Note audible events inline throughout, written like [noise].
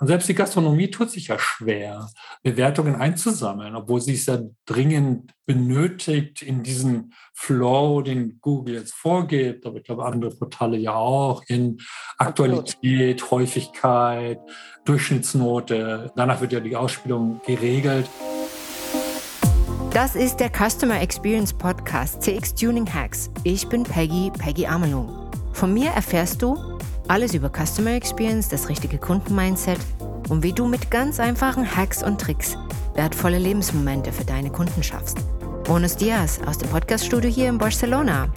Und selbst die Gastronomie tut sich ja schwer, Bewertungen einzusammeln, obwohl sie es ja dringend benötigt in diesem Flow, den Google jetzt vorgibt, aber ich glaube andere Portale ja auch, in Aktualität, Absolut. Häufigkeit, Durchschnittsnote. Danach wird ja die Ausspielung geregelt. Das ist der Customer Experience Podcast CX Tuning Hacks. Ich bin Peggy, Peggy Amelung. Von mir erfährst du, alles über Customer Experience, das richtige Kundenmindset und wie du mit ganz einfachen Hacks und Tricks wertvolle Lebensmomente für deine Kunden schaffst. Bonus Diaz aus dem Podcaststudio hier in Barcelona.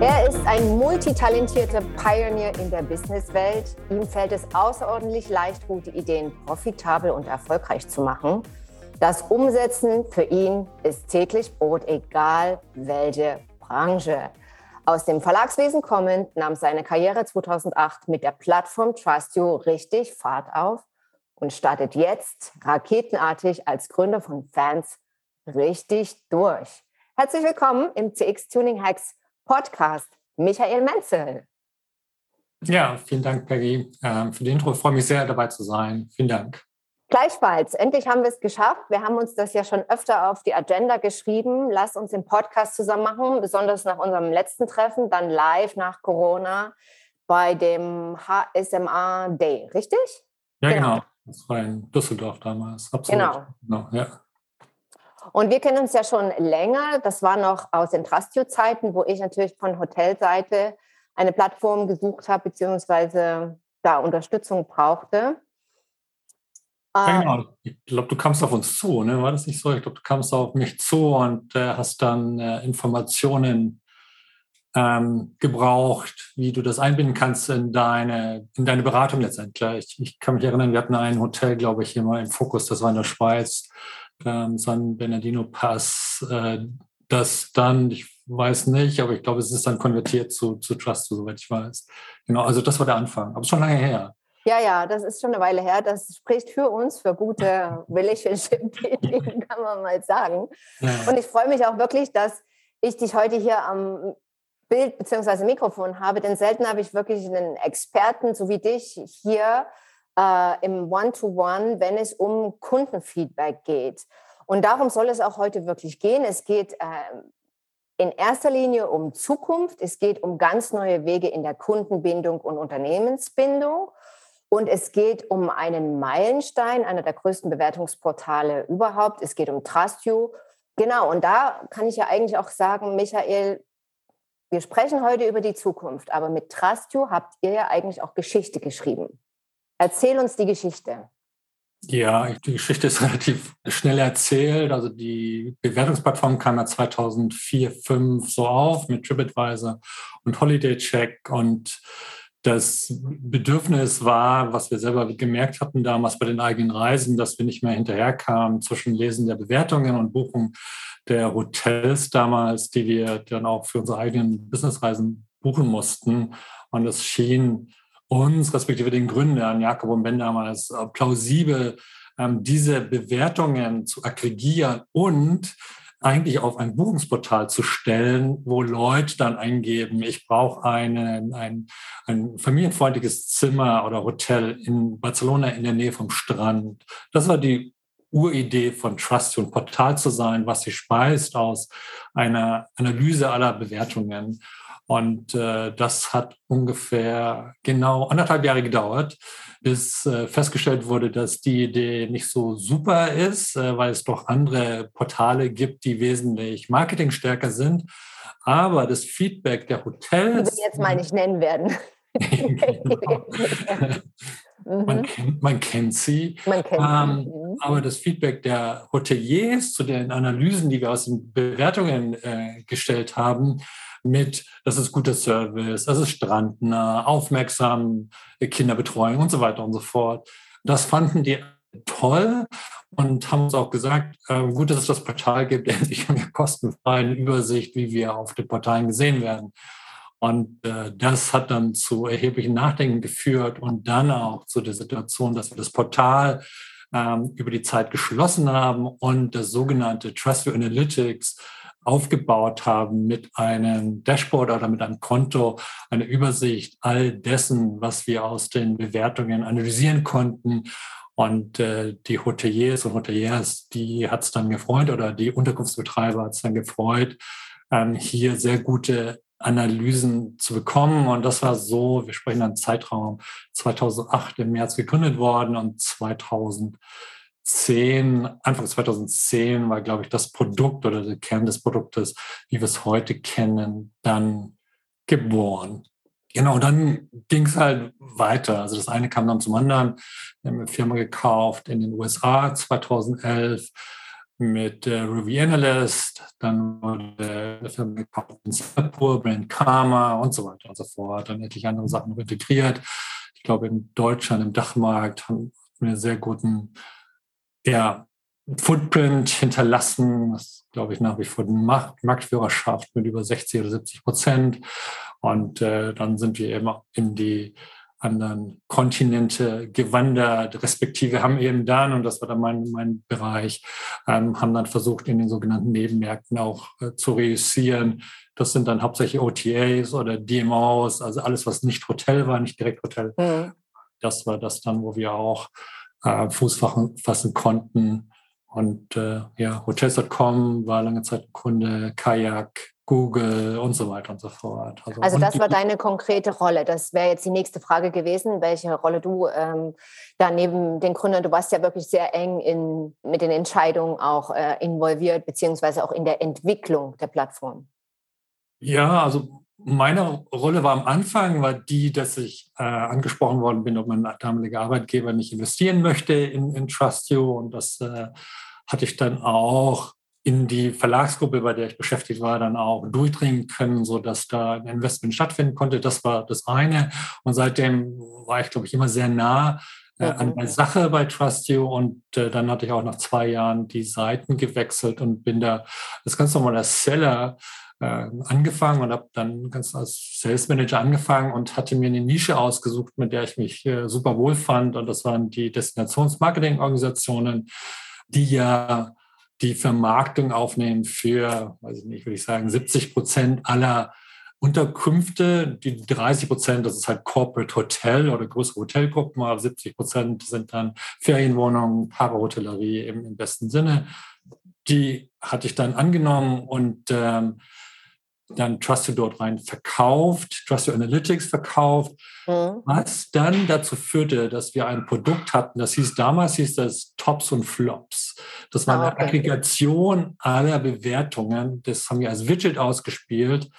Er ist ein multitalentierter Pioneer in der Businesswelt. Ihm fällt es außerordentlich leicht, gute Ideen profitabel und erfolgreich zu machen. Das Umsetzen für ihn ist täglich Brot, egal welche Branche. Aus dem Verlagswesen kommend nahm seine Karriere 2008 mit der Plattform Trustio richtig Fahrt auf und startet jetzt raketenartig als Gründer von Fans richtig durch. Herzlich willkommen im CX Tuning Hacks Podcast, Michael Menzel. Ja, vielen Dank, Peggy, ähm, für den Intro. Ich freue mich sehr, dabei zu sein. Vielen Dank. Gleichfalls, endlich haben wir es geschafft. Wir haben uns das ja schon öfter auf die Agenda geschrieben. Lass uns den Podcast zusammen machen, besonders nach unserem letzten Treffen, dann live nach Corona bei dem HSMA Day, richtig? Ja, genau. genau. Das war in Düsseldorf damals. Absolut. Genau. genau ja. Und wir kennen uns ja schon länger. Das war noch aus den Trastio-Zeiten, wo ich natürlich von Hotelseite eine Plattform gesucht habe, beziehungsweise da Unterstützung brauchte. Ja, genau. Ich glaube, du kamst auf uns zu, ne? War das nicht so? Ich glaube, du kamst auf mich zu und äh, hast dann äh, Informationen ähm, gebraucht, wie du das einbinden kannst in deine, in deine Beratung letztendlich. Ich, ich kann mich erinnern, wir hatten ein Hotel, glaube ich, hier mal im Fokus, das war in der Schweiz, ähm, San Bernardino Pass, äh, das dann, ich weiß nicht, aber ich glaube, es ist dann konvertiert zu, zu Trust, soweit ich weiß. Genau, also das war der Anfang, aber schon lange her. Ja, ja, das ist schon eine Weile her. Das spricht für uns, für gute [laughs] Relationship-Building, kann man mal sagen. Und ich freue mich auch wirklich, dass ich dich heute hier am Bild bzw. Mikrofon habe, denn selten habe ich wirklich einen Experten so wie dich hier äh, im One-to-One, -One, wenn es um Kundenfeedback geht. Und darum soll es auch heute wirklich gehen. Es geht äh, in erster Linie um Zukunft. Es geht um ganz neue Wege in der Kundenbindung und Unternehmensbindung. Und es geht um einen Meilenstein, einer der größten Bewertungsportale überhaupt. Es geht um Trustio. Genau, und da kann ich ja eigentlich auch sagen, Michael, wir sprechen heute über die Zukunft, aber mit Trustio habt ihr ja eigentlich auch Geschichte geschrieben. Erzähl uns die Geschichte. Ja, die Geschichte ist [laughs] relativ schnell erzählt. Also die Bewertungsplattform kam ja 2004, 2005 so auf mit TripAdvisor und Holiday Check und das Bedürfnis war, was wir selber gemerkt hatten damals bei den eigenen Reisen, dass wir nicht mehr hinterherkamen zwischen Lesen der Bewertungen und Buchen der Hotels damals, die wir dann auch für unsere eigenen Businessreisen buchen mussten. Und es schien uns, respektive den Gründern, Jakob und Ben damals, plausibel, ähm, diese Bewertungen zu aggregieren und eigentlich auf ein Buchungsportal zu stellen, wo Leute dann eingeben, ich brauche eine, ein, ein familienfreundliches Zimmer oder Hotel in Barcelona in der Nähe vom Strand. Das war die Uridee von Trust, ein Portal zu sein, was sich speist aus einer Analyse aller Bewertungen. Und äh, das hat ungefähr genau anderthalb Jahre gedauert, bis äh, festgestellt wurde, dass die Idee nicht so super ist, äh, weil es doch andere Portale gibt, die wesentlich marketingstärker sind. Aber das Feedback der Hotels. Die wir jetzt mal nicht nennen werden. genau. [laughs] man, mhm. kennt, man, kennt, sie. Man kennt ähm, sie. Mhm. Aber das Feedback der Hoteliers zu den Analysen, die wir aus den Bewertungen äh, gestellt haben, mit, das ist guter Service, das ist strandnah, aufmerksam, Kinderbetreuung und so weiter und so fort. Das fanden die toll und haben uns auch gesagt, äh, gut, dass es das Portal gibt, [laughs] endlich haben wir kostenfrei eine Übersicht, wie wir auf den Portalen gesehen werden. Und äh, das hat dann zu erheblichen Nachdenken geführt und dann auch zu der Situation, dass wir das Portal ähm, über die Zeit geschlossen haben und das sogenannte Trust Analytics aufgebaut haben mit einem Dashboard oder mit einem Konto, eine Übersicht all dessen, was wir aus den Bewertungen analysieren konnten. Und äh, die Hoteliers und Hoteliers, die hat es dann gefreut oder die Unterkunftsbetreiber hat es dann gefreut, ähm, hier sehr gute Analysen zu bekommen. Und das war so, wir sprechen dann Zeitraum 2008 im März gegründet worden und 2000 2010, Anfang 2010 war, glaube ich, das Produkt oder der Kern des Produktes, wie wir es heute kennen, dann geboren. Genau, dann ging es halt weiter. Also das eine kam dann zum anderen. Wir haben eine Firma gekauft in den USA 2011 mit äh, Ruby Analyst, dann wurde eine Firma gekauft in Singapur, Brand Karma und so weiter und so fort. Dann etliche andere Sachen integriert. Ich glaube, in Deutschland, im Dachmarkt haben wir einen sehr guten ja, Footprint hinterlassen, das glaube ich nach wie vor eine Marktführerschaft mit über 60 oder 70 Prozent. Und äh, dann sind wir eben in die anderen Kontinente gewandert, respektive haben eben dann, und das war dann mein, mein Bereich, ähm, haben dann versucht, in den sogenannten Nebenmärkten auch äh, zu reüssieren. Das sind dann hauptsächlich OTAs oder DMOs, also alles, was nicht Hotel war, nicht direkt Hotel. Mhm. Das war das dann, wo wir auch äh, Fuß fassen konnten. Und äh, ja, Hotels.com war lange Zeit Kunde, Kajak, Google und so weiter und so fort. Also, also das war deine konkrete Rolle. Das wäre jetzt die nächste Frage gewesen, welche Rolle du ähm, da neben den Gründern, du warst ja wirklich sehr eng in, mit den Entscheidungen auch äh, involviert, beziehungsweise auch in der Entwicklung der Plattform. Ja, also meine Rolle war am Anfang, war die, dass ich äh, angesprochen worden bin, ob mein damaliger Arbeitgeber nicht investieren möchte in, in Trustio. Und das äh, hatte ich dann auch in die Verlagsgruppe, bei der ich beschäftigt war, dann auch durchdringen können, so dass da ein Investment stattfinden konnte. Das war das eine. Und seitdem war ich, glaube ich, immer sehr nah äh, an der Sache bei Trustio. Und äh, dann hatte ich auch nach zwei Jahren die Seiten gewechselt und bin da als ganz normaler Seller angefangen und habe dann ganz als Sales Manager angefangen und hatte mir eine Nische ausgesucht, mit der ich mich äh, super wohl fand. Und das waren die Destinationsmarketing-Organisationen, die ja die Vermarktung aufnehmen für, weiß ich nicht, würde ich sagen, 70 Prozent aller Unterkünfte. Die 30 Prozent, das ist halt Corporate Hotel oder größere Hotelgruppen, aber 70 Prozent sind dann Ferienwohnungen, Parahotellerie im, im besten Sinne. Die hatte ich dann angenommen und ähm, dann Trustio dort rein verkauft, Trustio Analytics verkauft, mhm. was dann dazu führte, dass wir ein Produkt hatten, das hieß damals hieß das Tops und Flops. Das war eine ah, okay. Aggregation aller Bewertungen. Das haben wir als Widget ausgespielt.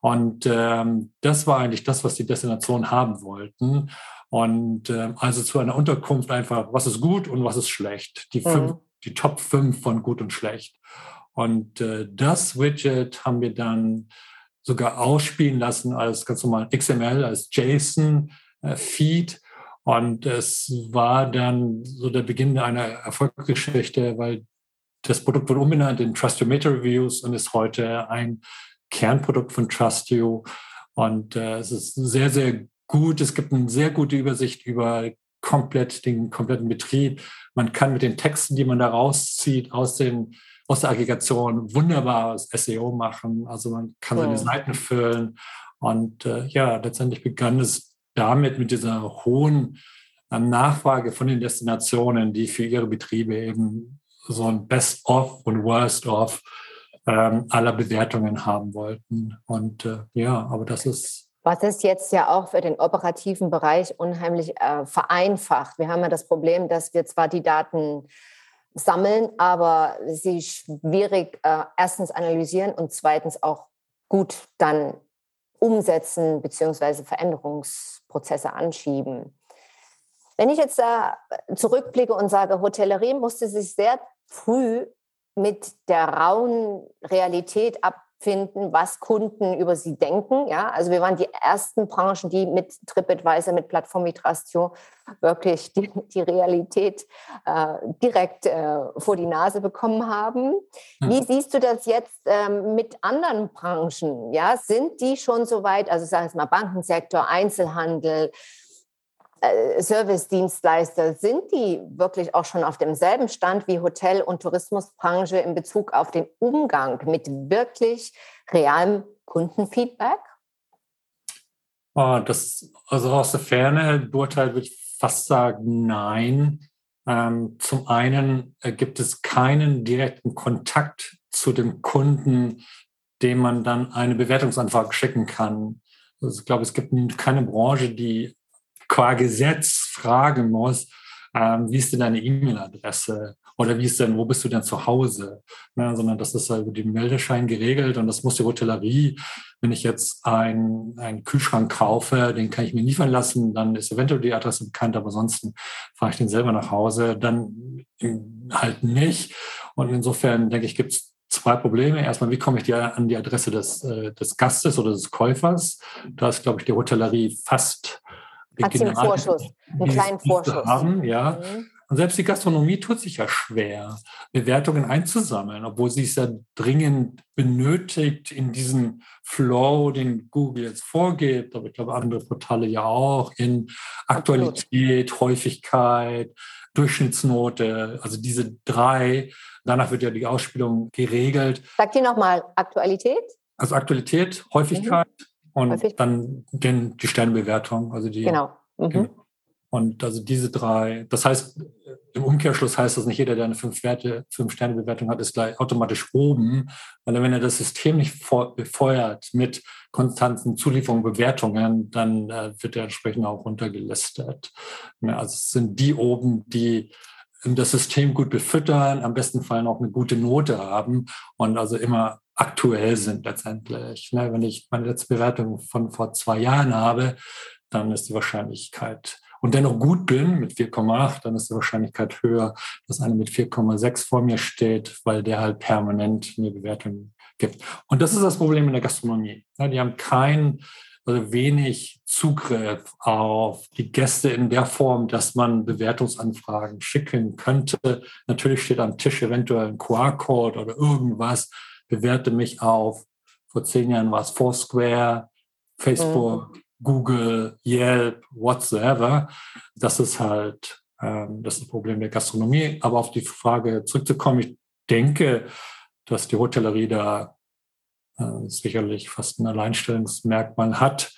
Und ähm, das war eigentlich das, was die Destinationen haben wollten. Und ähm, also zu einer Unterkunft einfach, was ist gut und was ist schlecht. Die, fünf, mhm. die Top 5 von gut und schlecht. Und äh, das Widget haben wir dann sogar ausspielen lassen als ganz normal XML, als JSON-Feed. Äh, und es war dann so der Beginn einer Erfolgsgeschichte, weil das Produkt wurde umbenannt in Trust Meta Reviews und ist heute ein Kernprodukt von Trustio. Und äh, es ist sehr, sehr gut. Es gibt eine sehr gute Übersicht über komplett den kompletten Betrieb. Man kann mit den Texten, die man da rauszieht, aus den aus der Aggregation wunderbares SEO machen. Also man kann seine Seiten füllen. Und äh, ja, letztendlich begann es damit mit dieser hohen äh, Nachfrage von den Destinationen, die für ihre Betriebe eben so ein Best-of und Worst-of ähm, aller Bewertungen haben wollten. Und äh, ja, aber das ist was ist jetzt ja auch für den operativen Bereich unheimlich äh, vereinfacht. Wir haben ja das Problem, dass wir zwar die Daten sammeln, aber sie schwierig äh, erstens analysieren und zweitens auch gut dann umsetzen bzw. Veränderungsprozesse anschieben. Wenn ich jetzt da zurückblicke und sage, Hotellerie musste sich sehr früh mit der rauen Realität ab finden, was Kunden über sie denken. Ja, also wir waren die ersten Branchen, die mit TripAdvisor, mit Plattform wie Trustio wirklich die, die Realität äh, direkt äh, vor die Nase bekommen haben. Hm. Wie siehst du das jetzt ähm, mit anderen Branchen? Ja, sind die schon so weit? Also sagen wir mal Bankensektor, Einzelhandel. Äh, Service-Dienstleister, sind die wirklich auch schon auf demselben Stand wie Hotel- und Tourismusbranche in Bezug auf den Umgang mit wirklich realem Kundenfeedback? Oh, das, also aus der Ferne beurteilt würde ich fast sagen, nein. Ähm, zum einen äh, gibt es keinen direkten Kontakt zu dem Kunden, dem man dann eine Bewertungsanfrage schicken kann. Also ich glaube, es gibt keine Branche, die qua Gesetz fragen muss, ähm, wie ist denn deine E-Mail-Adresse oder wie ist denn, wo bist du denn zu Hause? Ne, sondern das ist halt über den Meldeschein geregelt und das muss die Hotellerie, wenn ich jetzt ein, einen Kühlschrank kaufe, den kann ich mir liefern lassen, dann ist eventuell die Adresse bekannt, aber ansonsten fahre ich den selber nach Hause, dann halt nicht. Und insofern denke ich, gibt es zwei Probleme. Erstmal, wie komme ich an die Adresse des, äh, des Gastes oder des Käufers? Da ist, glaube ich, die Hotellerie fast hat sie einen Vorschuss, einen kleinen Vorschuss. Haben, ja. Mhm. Und selbst die Gastronomie tut sich ja schwer, Bewertungen einzusammeln, obwohl sie es ja dringend benötigt in diesem Flow, den Google jetzt vorgibt, aber ich glaube andere Portale ja auch, in Aktualität, Absolut. Häufigkeit, Durchschnittsnote, also diese drei. Danach wird ja die Ausspielung geregelt. Sag dir nochmal Aktualität? Also Aktualität, Häufigkeit, mhm. Und Häufig. dann die Sternebewertung, also die. Genau. Mhm. Genau. Und also diese drei, das heißt, im Umkehrschluss heißt das nicht jeder, der eine fünf Werte, fünf Sterne Bewertung hat, ist gleich automatisch oben, weil wenn er das System nicht befeuert mit konstanten Zulieferungen, Bewertungen, dann äh, wird er entsprechend auch runtergelistet. Ja, also es sind die oben, die das System gut befüttern, am besten Fall auch eine gute Note haben und also immer aktuell sind letztendlich. Ne? Wenn ich meine letzte Bewertung von vor zwei Jahren habe, dann ist die Wahrscheinlichkeit und dennoch gut bin mit 4,8, dann ist die Wahrscheinlichkeit höher, dass einer mit 4,6 vor mir steht, weil der halt permanent mir Bewertungen gibt. Und das ist das Problem in der Gastronomie. Ja, die haben kein also wenig Zugriff auf die Gäste in der Form, dass man Bewertungsanfragen schicken könnte. Natürlich steht am Tisch eventuell ein QR-Code oder irgendwas, bewerte mich auf, vor zehn Jahren war es Foursquare, Facebook, mhm. Google, Yelp, whatsoever. Das ist halt ähm, das, ist das Problem der Gastronomie. Aber auf die Frage zurückzukommen, ich denke, dass die Hotellerie da äh, sicherlich fast ein Alleinstellungsmerkmal hat.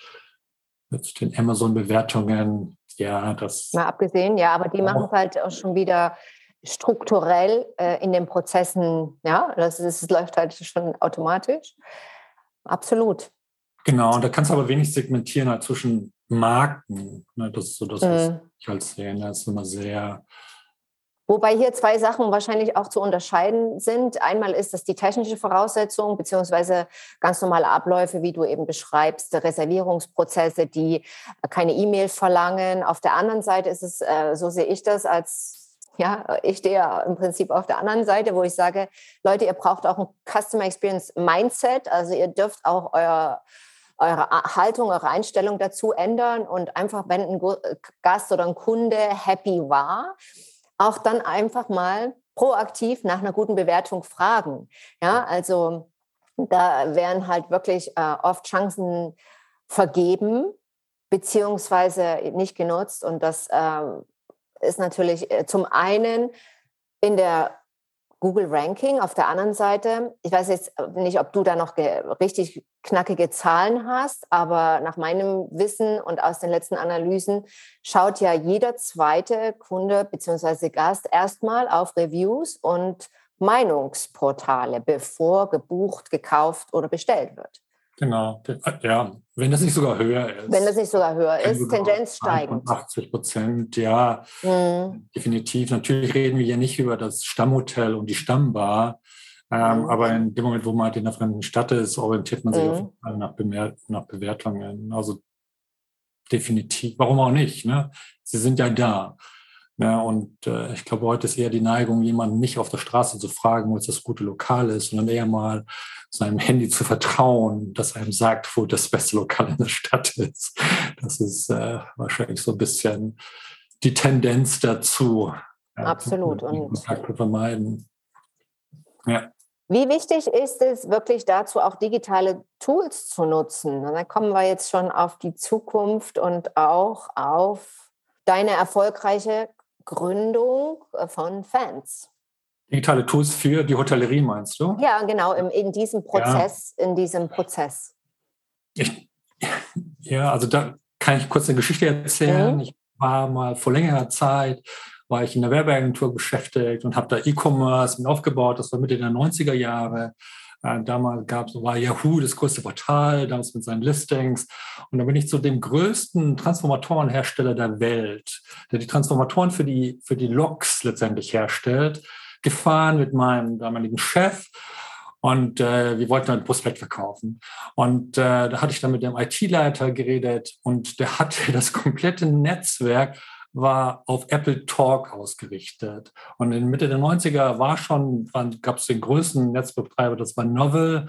Mit den Amazon-Bewertungen, ja, das. Mal abgesehen, ja, aber die machen es halt auch schon wieder strukturell äh, in den Prozessen, ja, das, ist, das läuft halt schon automatisch. Absolut. Genau, und da kannst du aber wenig segmentieren halt zwischen Marken. Ne? Das ist so das, was mhm. ich halt sehe. Ne? Das ist immer sehr. Wobei hier zwei Sachen wahrscheinlich auch zu unterscheiden sind. Einmal ist das die technische Voraussetzung, beziehungsweise ganz normale Abläufe, wie du eben beschreibst, Reservierungsprozesse, die keine E-Mail verlangen. Auf der anderen Seite ist es, äh, so sehe ich das, als ja, ich stehe ja im Prinzip auf der anderen Seite, wo ich sage, Leute, ihr braucht auch ein Customer Experience Mindset. Also ihr dürft auch euer, eure Haltung, eure Einstellung dazu ändern und einfach, wenn ein Gast oder ein Kunde happy war, auch dann einfach mal proaktiv nach einer guten Bewertung fragen. Ja, also da werden halt wirklich äh, oft Chancen vergeben beziehungsweise nicht genutzt und das äh, ist natürlich äh, zum einen in der Google Ranking. Auf der anderen Seite, ich weiß jetzt nicht, ob du da noch richtig knackige Zahlen hast, aber nach meinem Wissen und aus den letzten Analysen schaut ja jeder zweite Kunde bzw. Gast erstmal auf Reviews und Meinungsportale, bevor gebucht, gekauft oder bestellt wird. Genau, ja, wenn das nicht sogar höher ist. Wenn das nicht sogar höher ist, Tendenz steigend. 80 Prozent, ja, mhm. definitiv. Natürlich reden wir ja nicht über das Stammhotel und die Stammbar, ähm, mhm. aber in dem Moment, wo man halt in einer fremden Stadt ist, orientiert man sich mhm. auf nach, Bemer nach Bewertungen. Also definitiv, warum auch nicht? Ne? Sie sind ja da. Ja, und äh, ich glaube, heute ist eher die Neigung, jemanden nicht auf der Straße zu fragen, wo es das gute Lokal ist, sondern eher mal seinem Handy zu vertrauen, dass einem sagt, wo das beste Lokal in der Stadt ist. Das ist äh, wahrscheinlich so ein bisschen die Tendenz dazu. Absolut. und Kontakte vermeiden. Ja. Wie wichtig ist es wirklich dazu, auch digitale Tools zu nutzen? Und dann kommen wir jetzt schon auf die Zukunft und auch auf deine erfolgreiche Gründung äh, von Fans. Digitale Tools für die Hotellerie meinst du? Ja, genau, in, in diesem Prozess, ja. in diesem Prozess. Ich, ja, also da kann ich kurz eine Geschichte erzählen. Mhm. Ich war mal vor längerer Zeit, war ich in der Werbeagentur beschäftigt und habe da E-Commerce mit aufgebaut. Das war Mitte der 90er Jahre. Äh, damals gab es, war Yahoo das größte Portal, damals mit seinen Listings. Und dann bin ich zu dem größten Transformatorenhersteller der Welt, der die Transformatoren für die, für die Loks letztendlich herstellt, gefahren mit meinem damaligen Chef. Und äh, wir wollten ein Prospekt verkaufen. Und äh, da hatte ich dann mit dem IT-Leiter geredet und der hatte [laughs] das komplette Netzwerk war auf Apple Talk ausgerichtet. Und in Mitte der 90er war schon, gab es den größten Netzbetreiber, das war Novel.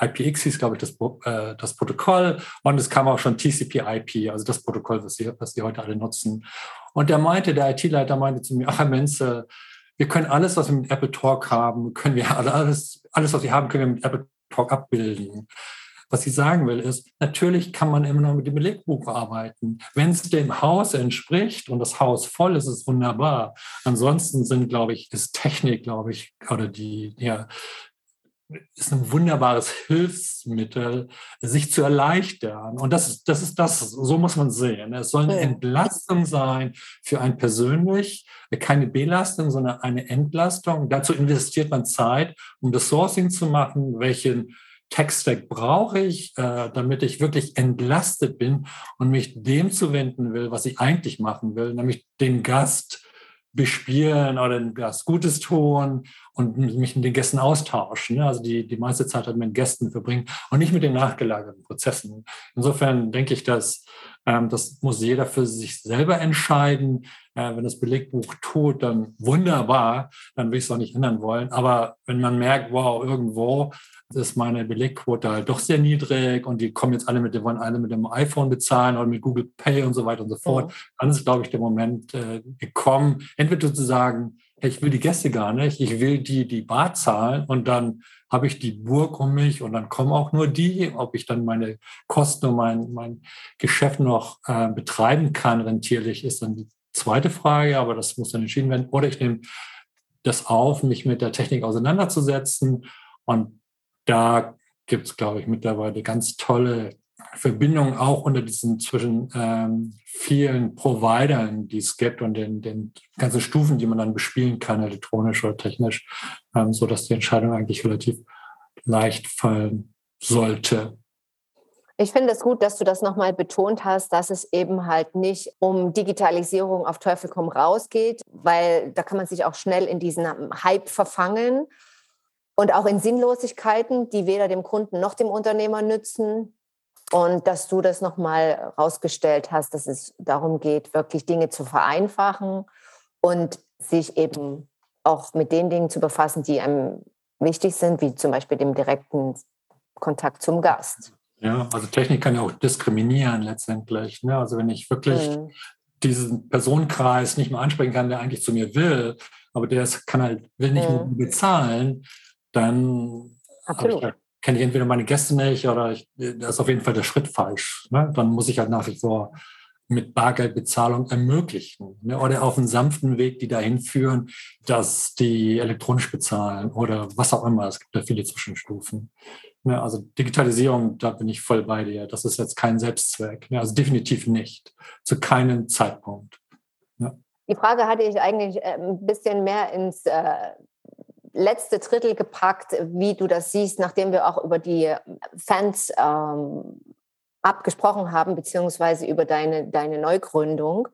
IPX hieß, glaube ich, das, äh, das Protokoll. Und es kam auch schon TCP/IP, also das Protokoll, was sie, was sie heute alle nutzen. Und der meinte, der IT-Leiter meinte zu mir, [laughs] ach, Herr Menze, wir können alles, was wir mit Apple Talk haben, können wir alles, alles, was wir haben, können wir mit Apple Talk abbilden. Was ich sagen will, ist, natürlich kann man immer noch mit dem Belegbuch arbeiten. Wenn es dem Haus entspricht und das Haus voll ist, ist es wunderbar. Ansonsten sind, glaube ich, ist Technik, glaube ich, oder die, ja, ist ein wunderbares Hilfsmittel, sich zu erleichtern. Und das ist, das ist das, so muss man sehen. Es soll eine Entlastung sein für einen persönlich, keine Belastung, sondern eine Entlastung. Dazu investiert man Zeit, um das Sourcing zu machen, welchen Tech-Stack brauche ich, äh, damit ich wirklich entlastet bin und mich dem zuwenden will, was ich eigentlich machen will, nämlich den Gast bespielen oder den Gast Gutes tun und mich mit den Gästen austauschen. Ne? Also die, die meiste Zeit halt mit Gästen verbringen und nicht mit den nachgelagerten Prozessen. Insofern denke ich, dass das muss jeder für sich selber entscheiden. Äh, wenn das Belegbuch tut, dann wunderbar, dann will ich es auch nicht ändern wollen. Aber wenn man merkt, wow, irgendwo ist meine Belegquote halt doch sehr niedrig und die kommen jetzt alle mit, die wollen alle mit dem iPhone bezahlen oder mit Google Pay und so weiter und so fort. Dann ist, glaube ich, der Moment äh, gekommen, entweder zu sagen, ich will die Gäste gar nicht, ich will die, die Bar zahlen und dann habe ich die Burg um mich und dann kommen auch nur die, ob ich dann meine Kosten und mein, mein Geschäft noch äh, betreiben kann, rentierlich, ist dann die zweite Frage, aber das muss dann entschieden werden. Oder ich nehme das auf, mich mit der Technik auseinanderzusetzen und da gibt es, glaube ich, mittlerweile ganz tolle Verbindungen auch unter diesen zwischen ähm, vielen Providern, die es gibt und den, den ganzen Stufen, die man dann bespielen kann, elektronisch oder technisch, ähm, so dass die Entscheidung eigentlich relativ leicht fallen sollte. Ich finde es gut, dass du das nochmal betont hast, dass es eben halt nicht um Digitalisierung auf Teufel komm raus geht, weil da kann man sich auch schnell in diesen Hype verfangen und auch in Sinnlosigkeiten, die weder dem Kunden noch dem Unternehmer nützen. Und dass du das nochmal rausgestellt hast, dass es darum geht, wirklich Dinge zu vereinfachen und sich eben auch mit den Dingen zu befassen, die einem wichtig sind, wie zum Beispiel dem direkten Kontakt zum Gast. Ja, also Technik kann ja auch diskriminieren letztendlich. Ne? Also wenn ich wirklich mhm. diesen Personenkreis nicht mehr ansprechen kann, der eigentlich zu mir will, aber der kann halt, will nicht mhm. bezahlen, dann kenne ich entweder meine Gäste nicht oder ich, da ist auf jeden Fall der Schritt falsch. Ne? Dann muss ich halt nach wie vor mit Bargeldbezahlung ermöglichen ne? oder auf einen sanften Weg, die dahin führen, dass die elektronisch bezahlen oder was auch immer. Es gibt ja viele Zwischenstufen. Ne? Also Digitalisierung, da bin ich voll bei dir. Das ist jetzt kein Selbstzweck. Ne? Also definitiv nicht. Zu keinem Zeitpunkt. Ne? Die Frage hatte ich eigentlich äh, ein bisschen mehr ins äh, letzte Drittel gepackt, wie du das siehst, nachdem wir auch über die Fans ähm, abgesprochen haben, beziehungsweise über deine, deine Neugründung,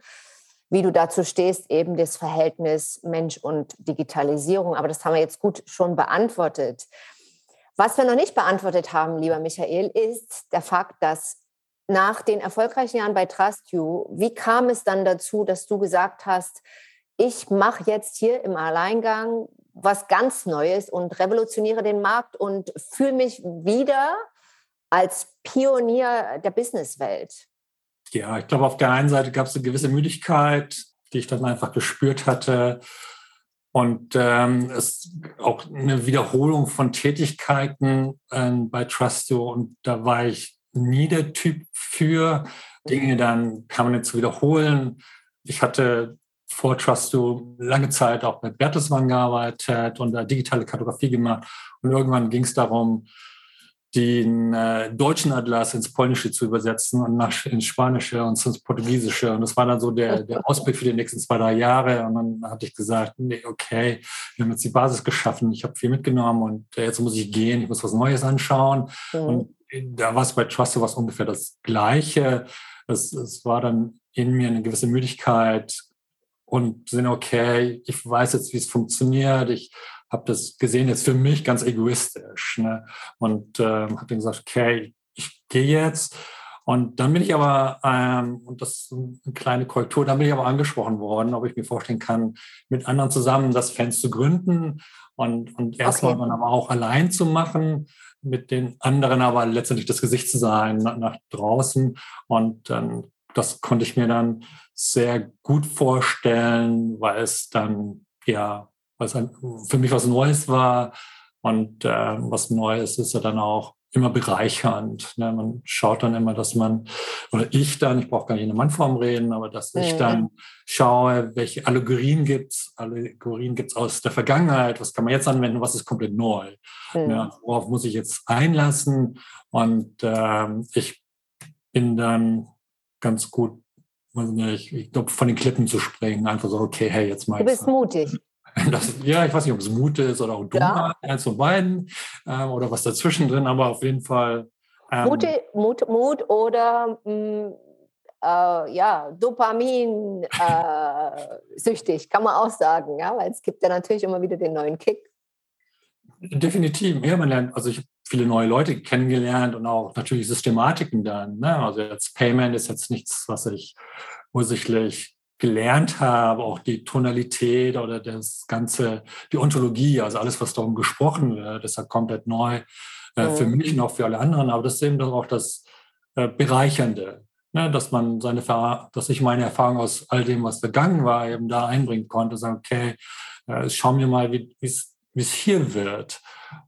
wie du dazu stehst, eben das Verhältnis Mensch und Digitalisierung. Aber das haben wir jetzt gut schon beantwortet. Was wir noch nicht beantwortet haben, lieber Michael, ist der Fakt, dass nach den erfolgreichen Jahren bei Trust You, wie kam es dann dazu, dass du gesagt hast, ich mache jetzt hier im Alleingang was ganz Neues und revolutioniere den Markt und fühle mich wieder als Pionier der Businesswelt. Ja, ich glaube, auf der einen Seite gab es eine gewisse Müdigkeit, die ich dann einfach gespürt hatte. Und ähm, es auch eine Wiederholung von Tätigkeiten äh, bei Trusto. Und da war ich nie der Typ für, Dinge dann permanent zu wiederholen. ich hatte vor Trusto lange Zeit auch mit Bertelsmann gearbeitet und digitale Kartografie gemacht. Und irgendwann ging es darum, den äh, deutschen Atlas ins Polnische zu übersetzen und nach, ins Spanische und ins Portugiesische. Und das war dann so der, der [laughs] Ausblick für die nächsten zwei, drei Jahre. Und dann hatte ich gesagt, nee, okay, wir haben jetzt die Basis geschaffen, ich habe viel mitgenommen und jetzt muss ich gehen, ich muss was Neues anschauen. Mhm. Und da war es bei Trusto was ungefähr das Gleiche. Es, es war dann in mir eine gewisse Müdigkeit und sind okay, ich weiß jetzt, wie es funktioniert, ich habe das gesehen jetzt für mich ganz egoistisch ne? und ähm, habe dann gesagt, okay, ich gehe jetzt. Und dann bin ich aber, ähm, und das ist eine kleine Korrektur, dann bin ich aber angesprochen worden, ob ich mir vorstellen kann, mit anderen zusammen das Fans zu gründen und, und erstmal okay. dann aber auch allein zu machen, mit den anderen aber letztendlich das Gesicht zu sein nach, nach draußen. Und dann, das konnte ich mir dann sehr gut vorstellen, weil es dann ja was für mich was Neues war. Und äh, was Neues ist ja dann auch immer bereichernd. Ne? Man schaut dann immer, dass man, oder ich dann, ich brauche gar nicht in der Mannform reden, aber dass ich dann schaue, welche Allegorien gibt's Allegorien gibt's aus der Vergangenheit, was kann man jetzt anwenden, was ist komplett neu. Mhm. Ja, worauf muss ich jetzt einlassen? Und ähm, ich bin dann ganz gut, ich, ich glaube, von den Klippen zu springen, einfach so, okay, hey, jetzt mal. Du bist mutig. [laughs] Das, ja, ich weiß nicht, ob es Mut ist oder auch Dummheit, ja. eins von beiden äh, oder was dazwischen drin, aber auf jeden Fall. Ähm, Mut, Mut, Mut oder mh, mm, äh, ja, Dopamin äh, [laughs] süchtig, kann man auch sagen, ja, weil es gibt ja natürlich immer wieder den neuen Kick. Definitiv, ja, man lernt, also ich viele neue Leute kennengelernt und auch natürlich Systematiken dann. Ne? Also jetzt Payment ist jetzt nichts, was ich ursächlich gelernt habe, auch die Tonalität oder das ganze, die Ontologie, also alles, was darum gesprochen wird, ist ja komplett neu äh, für mich und auch für alle anderen. Aber das ist eben doch auch das äh, Bereichernde, ne? dass man seine, dass ich meine Erfahrung aus all dem, was vergangen war, eben da einbringen konnte, sagen, okay, äh, schauen wir mal, wie es hier wird.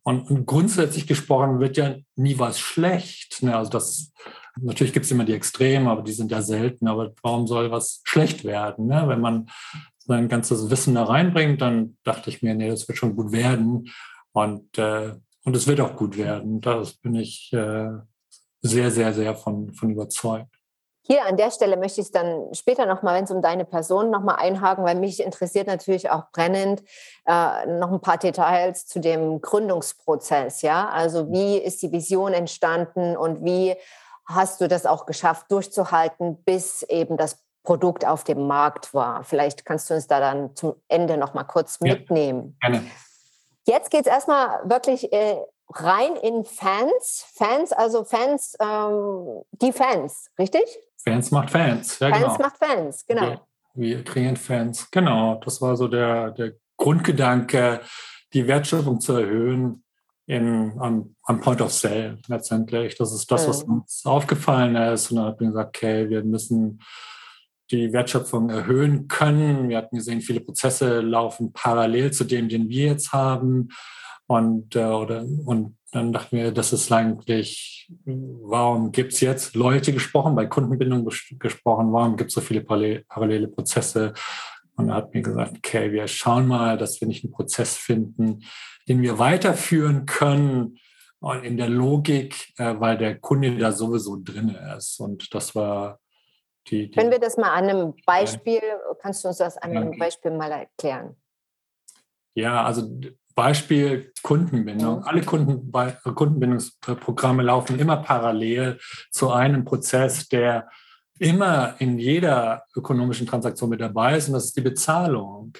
Und, und, grundsätzlich gesprochen wird ja nie was schlecht. Ne? Also das Natürlich gibt es immer die Extremen, aber die sind ja selten. Aber warum soll was schlecht werden? Ne? Wenn man sein ganzes Wissen da reinbringt, dann dachte ich mir, nee, das wird schon gut werden. Und, äh, und es wird auch gut werden. Da bin ich äh, sehr, sehr, sehr von, von überzeugt. Hier an der Stelle möchte ich es dann später nochmal, wenn es um deine Person nochmal einhaken, weil mich interessiert natürlich auch brennend äh, noch ein paar Details zu dem Gründungsprozess. Ja, also wie ist die Vision entstanden und wie hast du das auch geschafft durchzuhalten, bis eben das Produkt auf dem Markt war? Vielleicht kannst du uns da dann zum Ende noch mal kurz ja, mitnehmen. Gerne. Jetzt geht es erstmal wirklich äh, rein in Fans. Fans, also Fans, ähm, die Fans, richtig? Fans macht Fans. Ja, Fans genau. macht Fans, genau. Wir, wir kreieren Fans. Genau, das war so der, der Grundgedanke, die Wertschöpfung zu erhöhen in, am, am Point of Sale letztendlich. Das ist das, was uns aufgefallen ist. Und dann hat man gesagt, okay, wir müssen die Wertschöpfung erhöhen können. Wir hatten gesehen, viele Prozesse laufen parallel zu dem, den wir jetzt haben. Und, äh, oder, und dann dachten wir, das ist eigentlich, warum gibt es jetzt Leute gesprochen, bei Kundenbindung gesprochen, warum gibt es so viele parallele Prozesse? Und er hat mir gesagt, okay, wir schauen mal, dass wir nicht einen Prozess finden, den wir weiterführen können in der Logik, äh, weil der Kunde da sowieso drin ist. Und das war die, die Können wir das mal an einem Beispiel, kannst du uns das an einem Beispiel mal erklären? Ja, also Beispiel Kundenbindung. Mhm. Alle Kunden, Kundenbindungsprogramme laufen immer parallel zu einem Prozess, der immer in jeder ökonomischen Transaktion mit dabei ist und das ist die Bezahlung.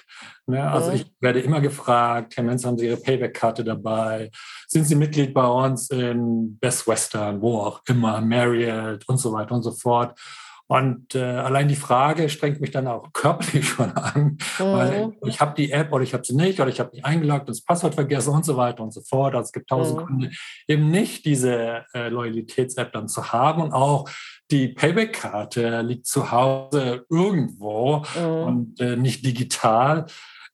Ne? Also mhm. ich werde immer gefragt, Herr Menz, haben Sie Ihre Payback-Karte dabei? Sind Sie Mitglied bei uns in Best Western, wo auch immer, Marriott und so weiter und so fort? Und äh, allein die Frage strengt mich dann auch [laughs] körperlich schon an, mhm. weil ich habe die App oder ich habe sie nicht oder ich habe nicht eingeloggt und das Passwort vergessen und so weiter und so fort. Also es gibt tausend mhm. Gründe, eben nicht diese äh, Loyalitäts-App dann zu haben und auch die Payback-Karte liegt zu Hause irgendwo mhm. und äh, nicht digital,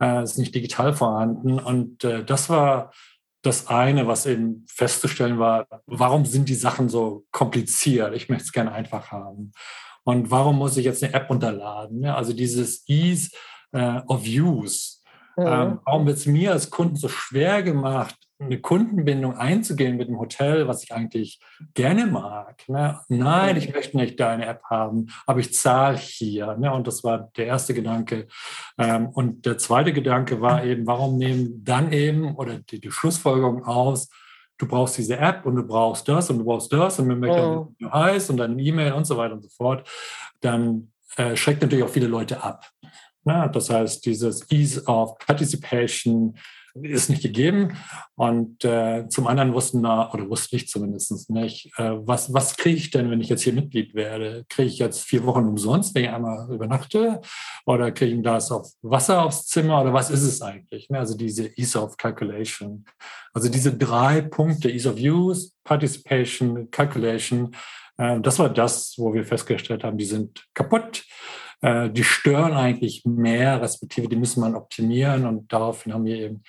äh, ist nicht digital vorhanden. Und äh, das war das eine, was eben festzustellen war, warum sind die Sachen so kompliziert? Ich möchte es gerne einfach haben. Und warum muss ich jetzt eine App runterladen? Also dieses Ease äh, of Use. Mhm. Ähm, warum wird es mir als Kunden so schwer gemacht, eine Kundenbindung einzugehen mit dem Hotel, was ich eigentlich gerne mag. Ne? Nein, ich möchte nicht deine App haben, aber ich zahle hier. Ne? Und das war der erste Gedanke. Ähm, und der zweite Gedanke war eben, warum nehmen dann eben oder die, die Schlussfolgerung aus, du brauchst diese App und du brauchst das und du brauchst das und wir möchten, wie du heißt und dann E-Mail und so weiter und so fort, dann äh, schreckt natürlich auch viele Leute ab. Ne? Das heißt, dieses Ease of Participation, ist nicht gegeben. Und äh, zum anderen wussten wir, oder wusste ich zumindest nicht, äh, was, was kriege ich denn, wenn ich jetzt hier Mitglied werde? Kriege ich jetzt vier Wochen umsonst, wenn ich einmal übernachte? Oder kriege ich ein Glas auf Wasser aufs Zimmer? Oder was ist es eigentlich? Ne? Also diese Ease of Calculation. Also diese drei Punkte, Ease of Use, Participation, Calculation, äh, das war das, wo wir festgestellt haben, die sind kaputt äh, die stören eigentlich mehr, respektive die müssen man optimieren und daraufhin haben wir eben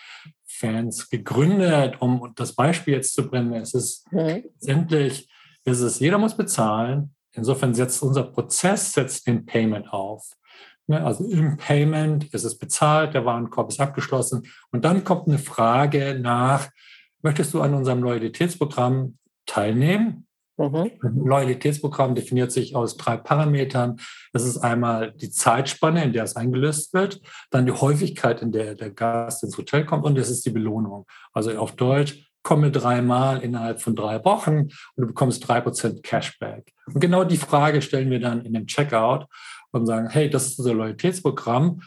Fans gegründet, um das Beispiel jetzt zu bringen. Es ist mhm. letztendlich, ist es, jeder muss bezahlen. Insofern setzt unser Prozess setzt den Payment auf. Ne, also im Payment ist es bezahlt, der Warenkorb ist abgeschlossen und dann kommt eine Frage nach, möchtest du an unserem Loyalitätsprogramm teilnehmen? Mhm. Ein Loyalitätsprogramm definiert sich aus drei Parametern. Das ist einmal die Zeitspanne, in der es eingelöst wird, dann die Häufigkeit, in der der Gast ins Hotel kommt und das ist die Belohnung. Also auf Deutsch, komme dreimal innerhalb von drei Wochen und du bekommst drei Prozent Cashback. Und genau die Frage stellen wir dann in dem Checkout und sagen, hey, das ist unser Loyalitätsprogramm.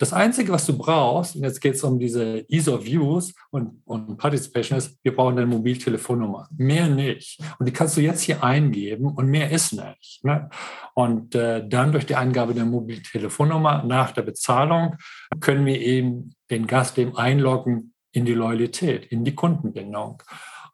Das Einzige, was du brauchst, und jetzt geht es um diese Ease of Use und, und Participation, ist, wir brauchen deine Mobiltelefonnummer. Mehr nicht. Und die kannst du jetzt hier eingeben und mehr ist nicht. Ne? Und äh, dann durch die Eingabe der Mobiltelefonnummer nach der Bezahlung können wir eben den Gast eben einloggen in die Loyalität, in die Kundenbindung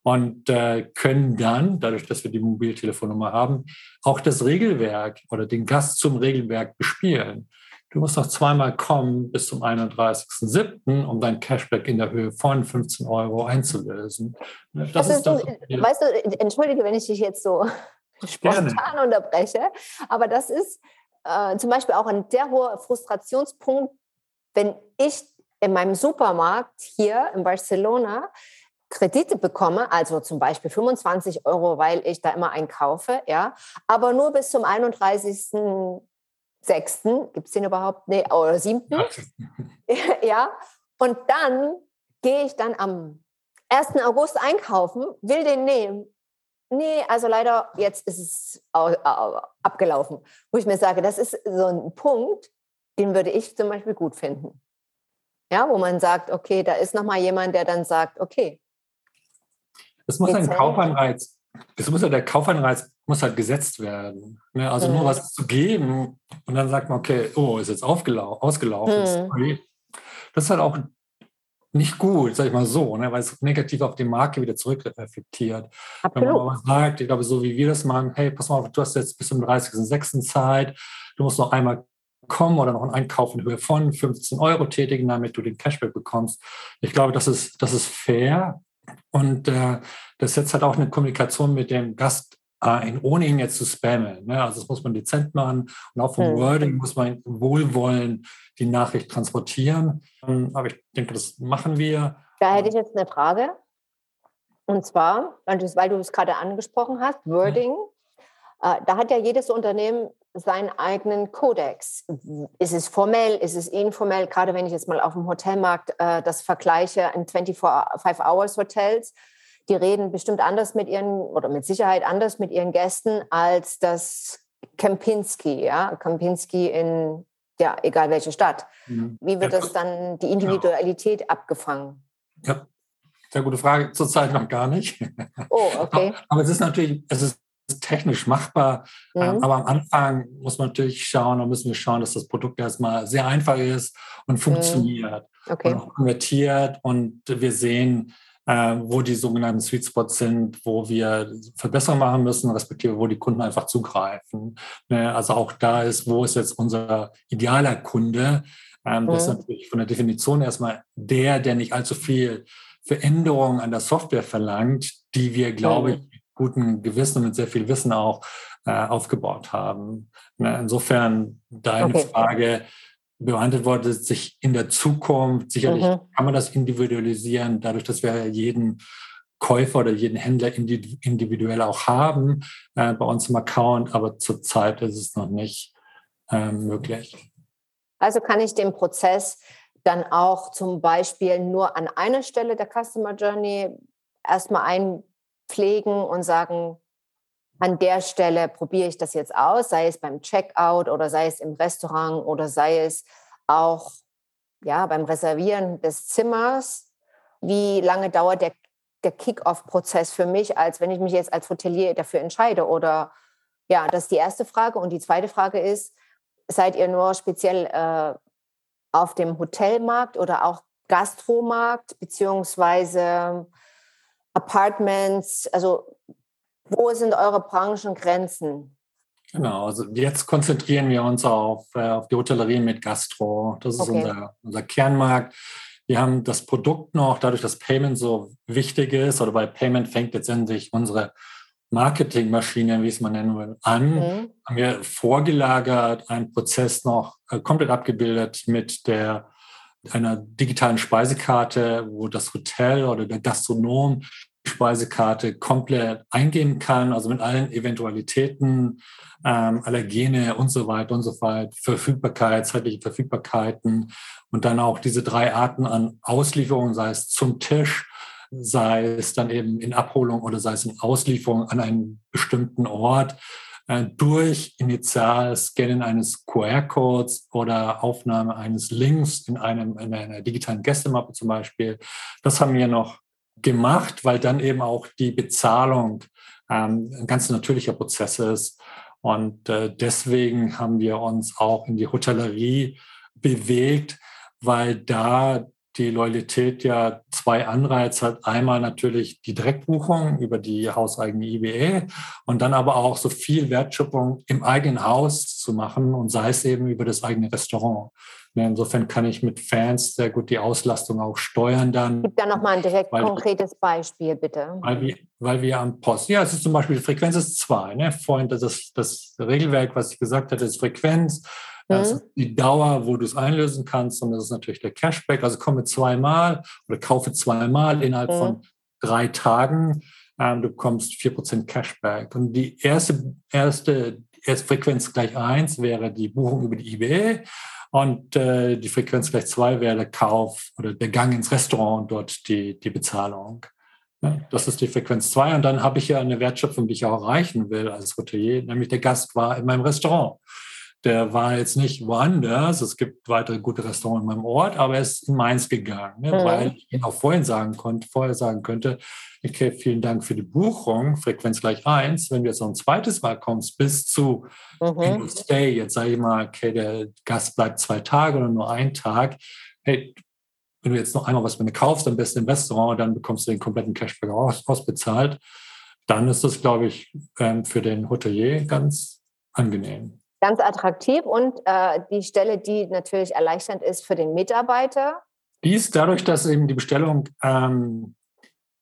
und äh, können dann, dadurch, dass wir die Mobiltelefonnummer haben, auch das Regelwerk oder den Gast zum Regelwerk bespielen. Du musst noch zweimal kommen bis zum 31.07., um dein Cashback in der Höhe von 15 Euro einzulösen. Das, das ist, das, weißt du, entschuldige, wenn ich dich jetzt so [laughs] spontan Gerne. unterbreche, aber das ist äh, zum Beispiel auch ein sehr hoher Frustrationspunkt, wenn ich in meinem Supermarkt hier in Barcelona Kredite bekomme, also zum Beispiel 25 Euro, weil ich da immer einkaufe, ja, aber nur bis zum 31 sechsten, gibt es den überhaupt? Nee, oder siebten. [laughs] ja. Und dann gehe ich dann am 1. August einkaufen, will den nehmen. Nee, also leider, jetzt ist es abgelaufen. Wo ich mir sage, das ist so ein Punkt, den würde ich zum Beispiel gut finden. Ja, wo man sagt, okay, da ist nochmal jemand, der dann sagt, okay. Es muss ein Kaufanreiz, es muss ja der Kaufanreiz muss halt gesetzt werden. Ne? Also mhm. nur was zu geben und dann sagt man, okay, oh, ist jetzt ausgelaufen. Mhm. Das ist halt auch nicht gut, sag ich mal so, ne? weil es negativ auf die Marke wieder zurückreflektiert. Wenn man mal sagt, ich glaube, so wie wir das machen, hey, pass mal auf, du hast jetzt bis zum 30.06. Zeit, du musst noch einmal kommen oder noch einen Einkauf in Höhe von 15 Euro tätigen, damit du den Cashback bekommst. Ich glaube, das ist, das ist fair und äh, das setzt halt auch eine Kommunikation mit dem Gast ein, ohne ihn jetzt zu spammen. Ne? Also das muss man dezent machen und auch vom mhm. Wording muss man wohlwollend die Nachricht transportieren. Ähm, aber ich denke, das machen wir. Da hätte ich jetzt eine Frage. Und zwar, weil du es gerade angesprochen hast, Wording. Mhm. Äh, da hat ja jedes Unternehmen seinen eigenen Kodex. Ist es formell, ist es informell? Gerade wenn ich jetzt mal auf dem Hotelmarkt äh, das vergleiche in 24-Hours-Hotels, die reden bestimmt anders mit ihren, oder mit Sicherheit anders mit ihren Gästen als das Kempinski, ja, Kempinski in, ja, egal welche Stadt. Mhm. Wie wird ja, das dann, die Individualität ja. abgefangen? Ja, sehr gute Frage. Zurzeit noch gar nicht. Oh, [laughs] okay. Aber es ist natürlich, es ist technisch machbar. Mhm. Aber am Anfang muss man natürlich schauen, da müssen wir schauen, dass das Produkt erstmal sehr einfach ist und mhm. funktioniert. Okay. Und auch konvertiert. Und wir sehen, äh, wo die sogenannten Sweet Spots sind, wo wir Verbesserungen machen müssen, respektive wo die Kunden einfach zugreifen. Ne? Also auch da ist, wo ist jetzt unser idealer Kunde? Ähm, das ist mhm. natürlich von der Definition erstmal der, der nicht allzu viel Veränderungen an der Software verlangt, die wir, glaube ich, mit gutem Gewissen und mit sehr viel Wissen auch äh, aufgebaut haben. Ne, insofern deine okay. Frage beantwortet sich in der Zukunft. Sicherlich mhm. kann man das individualisieren, dadurch, dass wir jeden Käufer oder jeden Händler individuell auch haben äh, bei uns im Account, aber zurzeit ist es noch nicht äh, möglich. Also kann ich den Prozess dann auch zum Beispiel nur an einer Stelle der Customer Journey erstmal einpflegen und sagen, an der Stelle probiere ich das jetzt aus, sei es beim Checkout oder sei es im Restaurant oder sei es auch ja, beim Reservieren des Zimmers. Wie lange dauert der, der Kick-off-Prozess für mich, als wenn ich mich jetzt als Hotelier dafür entscheide? Oder ja, das ist die erste Frage. Und die zweite Frage ist, seid ihr nur speziell äh, auf dem Hotelmarkt oder auch Gastromarkt beziehungsweise Apartments? Also wo sind eure Branchengrenzen? Genau, also jetzt konzentrieren wir uns auf, äh, auf die Hotellerie mit Gastro. Das ist okay. unser, unser Kernmarkt. Wir haben das Produkt noch, dadurch, dass Payment so wichtig ist, oder bei Payment fängt letztendlich unsere Marketingmaschine, wie es man nennen will, an, mhm. haben wir vorgelagert, einen Prozess noch äh, komplett abgebildet mit der einer digitalen Speisekarte, wo das Hotel oder der Gastronom Speisekarte komplett eingeben kann, also mit allen Eventualitäten, ähm, Allergene und so weiter und so fort, Verfügbarkeit, zeitliche Verfügbarkeiten und dann auch diese drei Arten an Auslieferungen, sei es zum Tisch, sei es dann eben in Abholung oder sei es in Auslieferung an einen bestimmten Ort äh, durch Initial-Scannen eines QR-Codes oder Aufnahme eines Links in, einem, in einer digitalen Gästemappe zum Beispiel. Das haben wir noch gemacht, weil dann eben auch die Bezahlung ähm, ein ganz natürlicher Prozess ist. Und äh, deswegen haben wir uns auch in die Hotellerie bewegt, weil da die Loyalität ja zwei Anreize hat. Einmal natürlich die Direktbuchung über die hauseigene IBE und dann aber auch so viel Wertschöpfung im eigenen Haus zu machen und sei es eben über das eigene Restaurant. Insofern kann ich mit Fans sehr gut die Auslastung auch steuern dann. Gib da nochmal ein direkt weil, konkretes Beispiel, bitte. Weil wir, weil wir am Post, ja, es ist zum Beispiel, die Frequenz ist zwei. Ne? Vorhin das, das Regelwerk, was ich gesagt hatte, ist Frequenz. Das ist die Dauer, wo du es einlösen kannst. Und das ist natürlich der Cashback. Also komme zweimal oder kaufe zweimal innerhalb mhm. von drei Tagen. Ähm, du bekommst 4% Cashback. Und die erste, erste, erste Frequenz gleich eins wäre die Buchung über die eBay. Und äh, die Frequenz gleich zwei wäre der Kauf oder der Gang ins Restaurant und dort die, die Bezahlung. Ja, das ist die Frequenz zwei. Und dann habe ich ja eine Wertschöpfung, die ich auch erreichen will als Hotelier, nämlich der Gast war in meinem Restaurant der war jetzt nicht woanders. Es gibt weitere gute Restaurants in meinem Ort, aber er ist in Mainz gegangen, ne, mhm. weil ich ihn auch vorhin sagen konnte, vorher sagen könnte, okay, vielen Dank für die Buchung, Frequenz gleich eins. Wenn du jetzt noch ein zweites Mal kommst, bis zu mhm. Stay, jetzt sage ich mal, okay, der Gast bleibt zwei Tage oder nur einen Tag. Hey, wenn du jetzt noch einmal was mit mir kaufst, am besten im Restaurant, dann bekommst du den kompletten Cashback aus, ausbezahlt. Dann ist das, glaube ich, ähm, für den Hotelier ganz angenehm ganz attraktiv und äh, die Stelle, die natürlich erleichternd ist für den Mitarbeiter. Dies dadurch, dass eben die Bestellung ähm,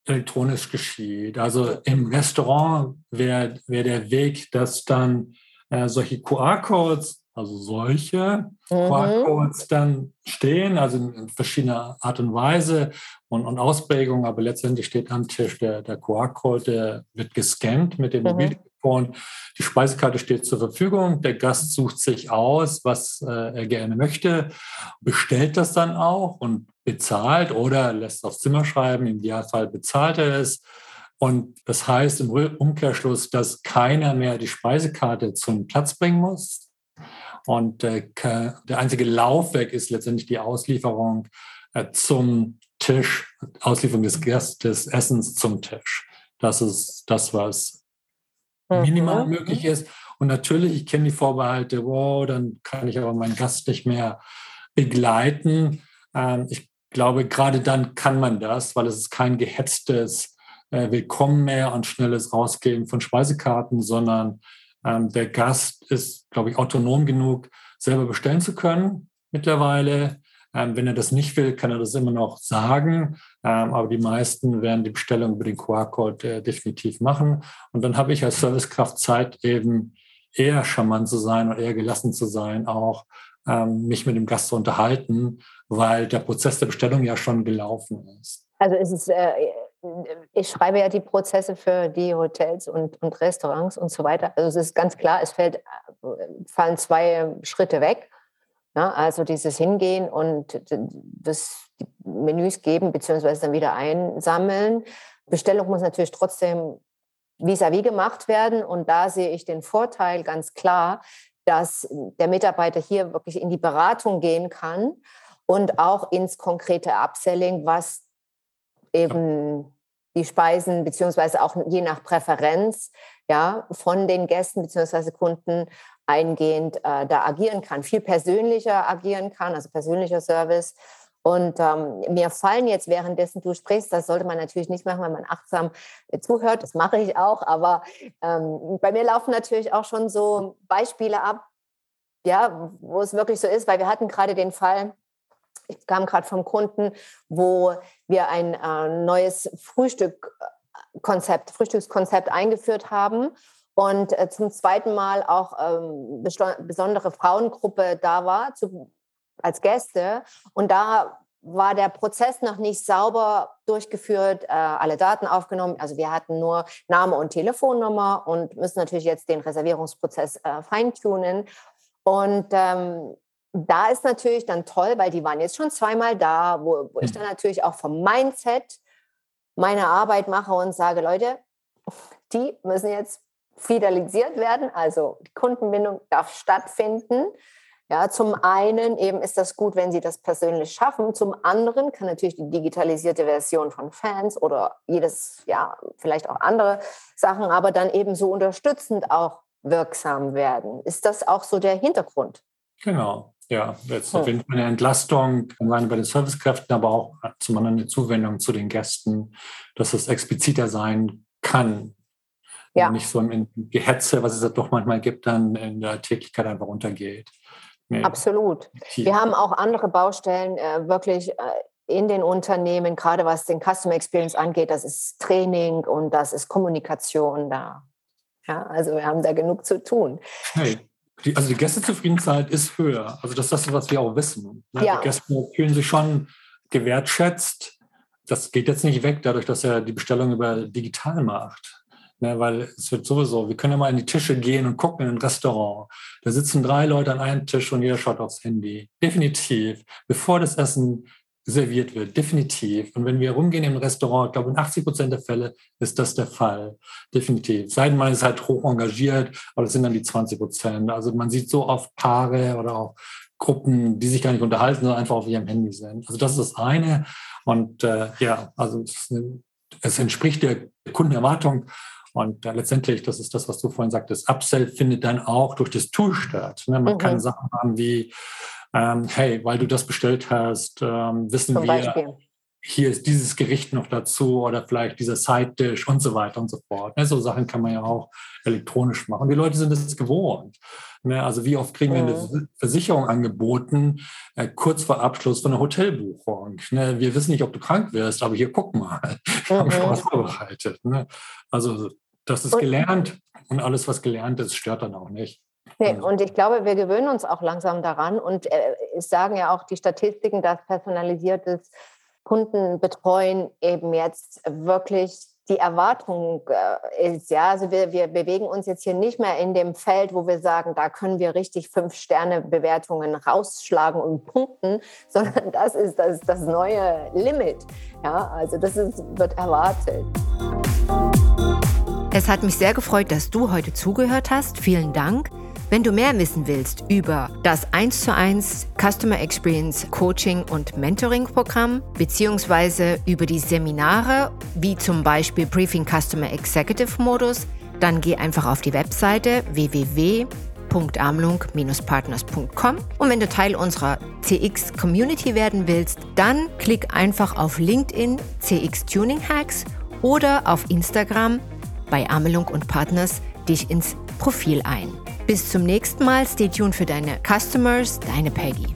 elektronisch geschieht. Also im Restaurant wäre wär der Weg, dass dann äh, solche QR-Codes, also solche mhm. QR-Codes dann stehen, also in, in, verschiedener Art und Weise und, und Ausprägungen, aber letztendlich steht am Tisch der, der QR-Code, der wird gescannt mit dem mhm. Mobiltelefon und die Speisekarte steht zur Verfügung. Der Gast sucht sich aus, was äh, er gerne möchte, bestellt das dann auch und bezahlt oder lässt aufs Zimmer schreiben. Im Idealfall bezahlt er es. Und das heißt im Umkehrschluss, dass keiner mehr die Speisekarte zum Platz bringen muss. Und äh, der einzige Laufweg ist letztendlich die Auslieferung äh, zum Tisch, Auslieferung des Gastes, Essens zum Tisch. Das ist das, was minimal mhm. möglich ist. Und natürlich, ich kenne die Vorbehalte, wow, dann kann ich aber meinen Gast nicht mehr begleiten. Ähm, ich glaube, gerade dann kann man das, weil es ist kein gehetztes äh, Willkommen mehr und schnelles Rausgeben von Speisekarten, sondern ähm, der Gast ist, glaube ich, autonom genug, selber bestellen zu können mittlerweile. Ähm, wenn er das nicht will, kann er das immer noch sagen. Ähm, aber die meisten werden die Bestellung über den QR-Code äh, definitiv machen. Und dann habe ich als Servicekraft Zeit, eben eher charmant zu sein und eher gelassen zu sein, auch ähm, mich mit dem Gast zu unterhalten, weil der Prozess der Bestellung ja schon gelaufen ist. Also ist es äh, ich schreibe ja die Prozesse für die Hotels und, und Restaurants und so weiter. Also es ist ganz klar, es fällt, fallen zwei Schritte weg. Ja, also dieses Hingehen und das Menüs geben beziehungsweise dann wieder einsammeln. Bestellung muss natürlich trotzdem vis-à-vis -vis gemacht werden. Und da sehe ich den Vorteil ganz klar, dass der Mitarbeiter hier wirklich in die Beratung gehen kann und auch ins konkrete Upselling, was eben die Speisen beziehungsweise auch je nach Präferenz ja, von den Gästen beziehungsweise Kunden eingehend äh, da agieren kann, viel persönlicher agieren kann, also persönlicher Service. Und ähm, mir fallen jetzt währenddessen du sprichst, das sollte man natürlich nicht machen, wenn man achtsam zuhört, das mache ich auch, aber ähm, bei mir laufen natürlich auch schon so Beispiele ab, ja, wo es wirklich so ist, weil wir hatten gerade den Fall, ich kam gerade vom Kunden, wo wir ein äh, neues Frühstückkonzept, Frühstückskonzept eingeführt haben und äh, zum zweiten Mal auch ähm, besondere Frauengruppe da war zu, als Gäste. Und da war der Prozess noch nicht sauber durchgeführt, äh, alle Daten aufgenommen. Also wir hatten nur Name und Telefonnummer und müssen natürlich jetzt den Reservierungsprozess äh, feintunen. Und ähm, da ist natürlich dann toll, weil die waren jetzt schon zweimal da, wo, wo ich mhm. dann natürlich auch vom Mindset meine Arbeit mache und sage, Leute, die müssen jetzt fidelisiert werden, also die Kundenbindung darf stattfinden. Ja, zum einen eben ist das gut, wenn Sie das persönlich schaffen. Zum anderen kann natürlich die digitalisierte Version von Fans oder jedes, ja, vielleicht auch andere Sachen, aber dann eben so unterstützend auch wirksam werden. Ist das auch so der Hintergrund? Genau. Ja, jetzt auf jeden Fall eine Entlastung, alleine bei den Servicekräften, aber auch zum anderen eine Zuwendung zu den Gästen, dass es expliziter sein kann. Ja. Und nicht so im Gehetze, was es ja doch manchmal gibt, dann in der Tätigkeit einfach untergeht. Nee. Absolut. Wir haben auch andere Baustellen äh, wirklich äh, in den Unternehmen, gerade was den Customer Experience angeht. Das ist Training und das ist Kommunikation da. Ja, also wir haben da genug zu tun. Hey. Die, also die Gästezufriedenheit ist höher. Also das ist das, was wir auch wissen. Ne? Ja. Die Gäste fühlen sich schon gewertschätzt. Das geht jetzt nicht weg, dadurch, dass er die Bestellung über digital macht. Ne? Weil es wird sowieso, wir können ja mal in die Tische gehen und gucken in ein Restaurant. Da sitzen drei Leute an einem Tisch und jeder schaut aufs Handy. Definitiv. Bevor das Essen serviert wird, definitiv. Und wenn wir rumgehen im Restaurant, ich glaube, in 80 Prozent der Fälle ist das der Fall, definitiv. Seien man ist halt hoch engagiert, aber das sind dann die 20 Prozent. Also man sieht so oft Paare oder auch Gruppen, die sich gar nicht unterhalten, sondern einfach auf ihrem Handy sind. Also das ist das eine. Und äh, ja, also es entspricht der Kundenerwartung. Und äh, letztendlich, das ist das, was du vorhin sagtest, Upsell findet dann auch durch das Tool statt. Ne? Man mhm. kann Sachen haben wie ähm, hey, weil du das bestellt hast, ähm, wissen Zum wir, Beispiel. hier ist dieses Gericht noch dazu oder vielleicht dieser Side-Dish und so weiter und so fort. Ne, so Sachen kann man ja auch elektronisch machen. Die Leute sind es gewohnt. Ne, also wie oft kriegen wir eine mhm. Versicherung angeboten, äh, kurz vor Abschluss von einer Hotelbuchung. Ne, wir wissen nicht, ob du krank wirst, aber hier guck mal, [laughs] wir mhm. haben schon was vorbereitet. Ne? Also das ist gelernt und alles, was gelernt ist, stört dann auch nicht. Nee, und ich glaube, wir gewöhnen uns auch langsam daran. Und äh, es sagen ja auch die Statistiken, dass personalisiertes Kundenbetreuen eben jetzt wirklich die Erwartung äh, ist. Ja, also wir, wir bewegen uns jetzt hier nicht mehr in dem Feld, wo wir sagen, da können wir richtig Fünf-Sterne-Bewertungen rausschlagen und punkten, [laughs] sondern das ist das, das neue Limit. Ja, also das ist, wird erwartet. Es hat mich sehr gefreut, dass du heute zugehört hast. Vielen Dank. Wenn du mehr wissen willst über das 1 zu 1 Customer Experience Coaching und Mentoring Programm beziehungsweise über die Seminare wie zum Beispiel Briefing Customer Executive Modus, dann geh einfach auf die Webseite www.amlung-partners.com und wenn du Teil unserer CX Community werden willst, dann klick einfach auf LinkedIn CX Tuning Hacks oder auf Instagram bei Amelung und Partners dich ins Profil ein. Bis zum nächsten Mal. Stay tuned für deine Customers, deine Peggy.